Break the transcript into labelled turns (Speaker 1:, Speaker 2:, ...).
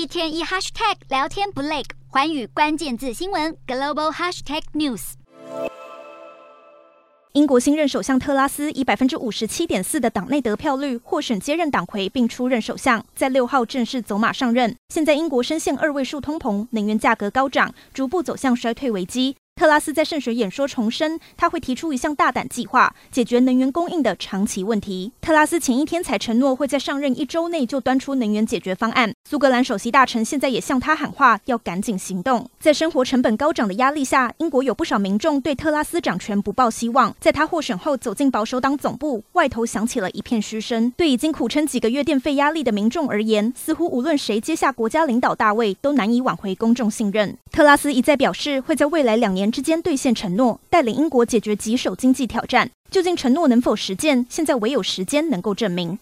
Speaker 1: 一天一 hashtag 聊天不累，寰宇关键字新闻 global hashtag news。
Speaker 2: 英国新任首相特拉斯以百分之五十七点四的党内得票率获选接任党魁，并出任首相，在六号正式走马上任。现在英国深陷二位数通膨，能源价格高涨，逐步走向衰退危机。特拉斯在圣水演说重申，他会提出一项大胆计划，解决能源供应的长期问题。特拉斯前一天才承诺会在上任一周内就端出能源解决方案。苏格兰首席大臣现在也向他喊话，要赶紧行动。在生活成本高涨的压力下，英国有不少民众对特拉斯掌权不抱希望。在他获选后走进保守党总部，外头响起了一片嘘声。对已经苦撑几个月电费压力的民众而言，似乎无论谁接下国家领导大位，都难以挽回公众信任。特拉斯一再表示，会在未来两年之间兑现承诺，带领英国解决棘手经济挑战。究竟承诺能否实践？现在唯有时间能够证明。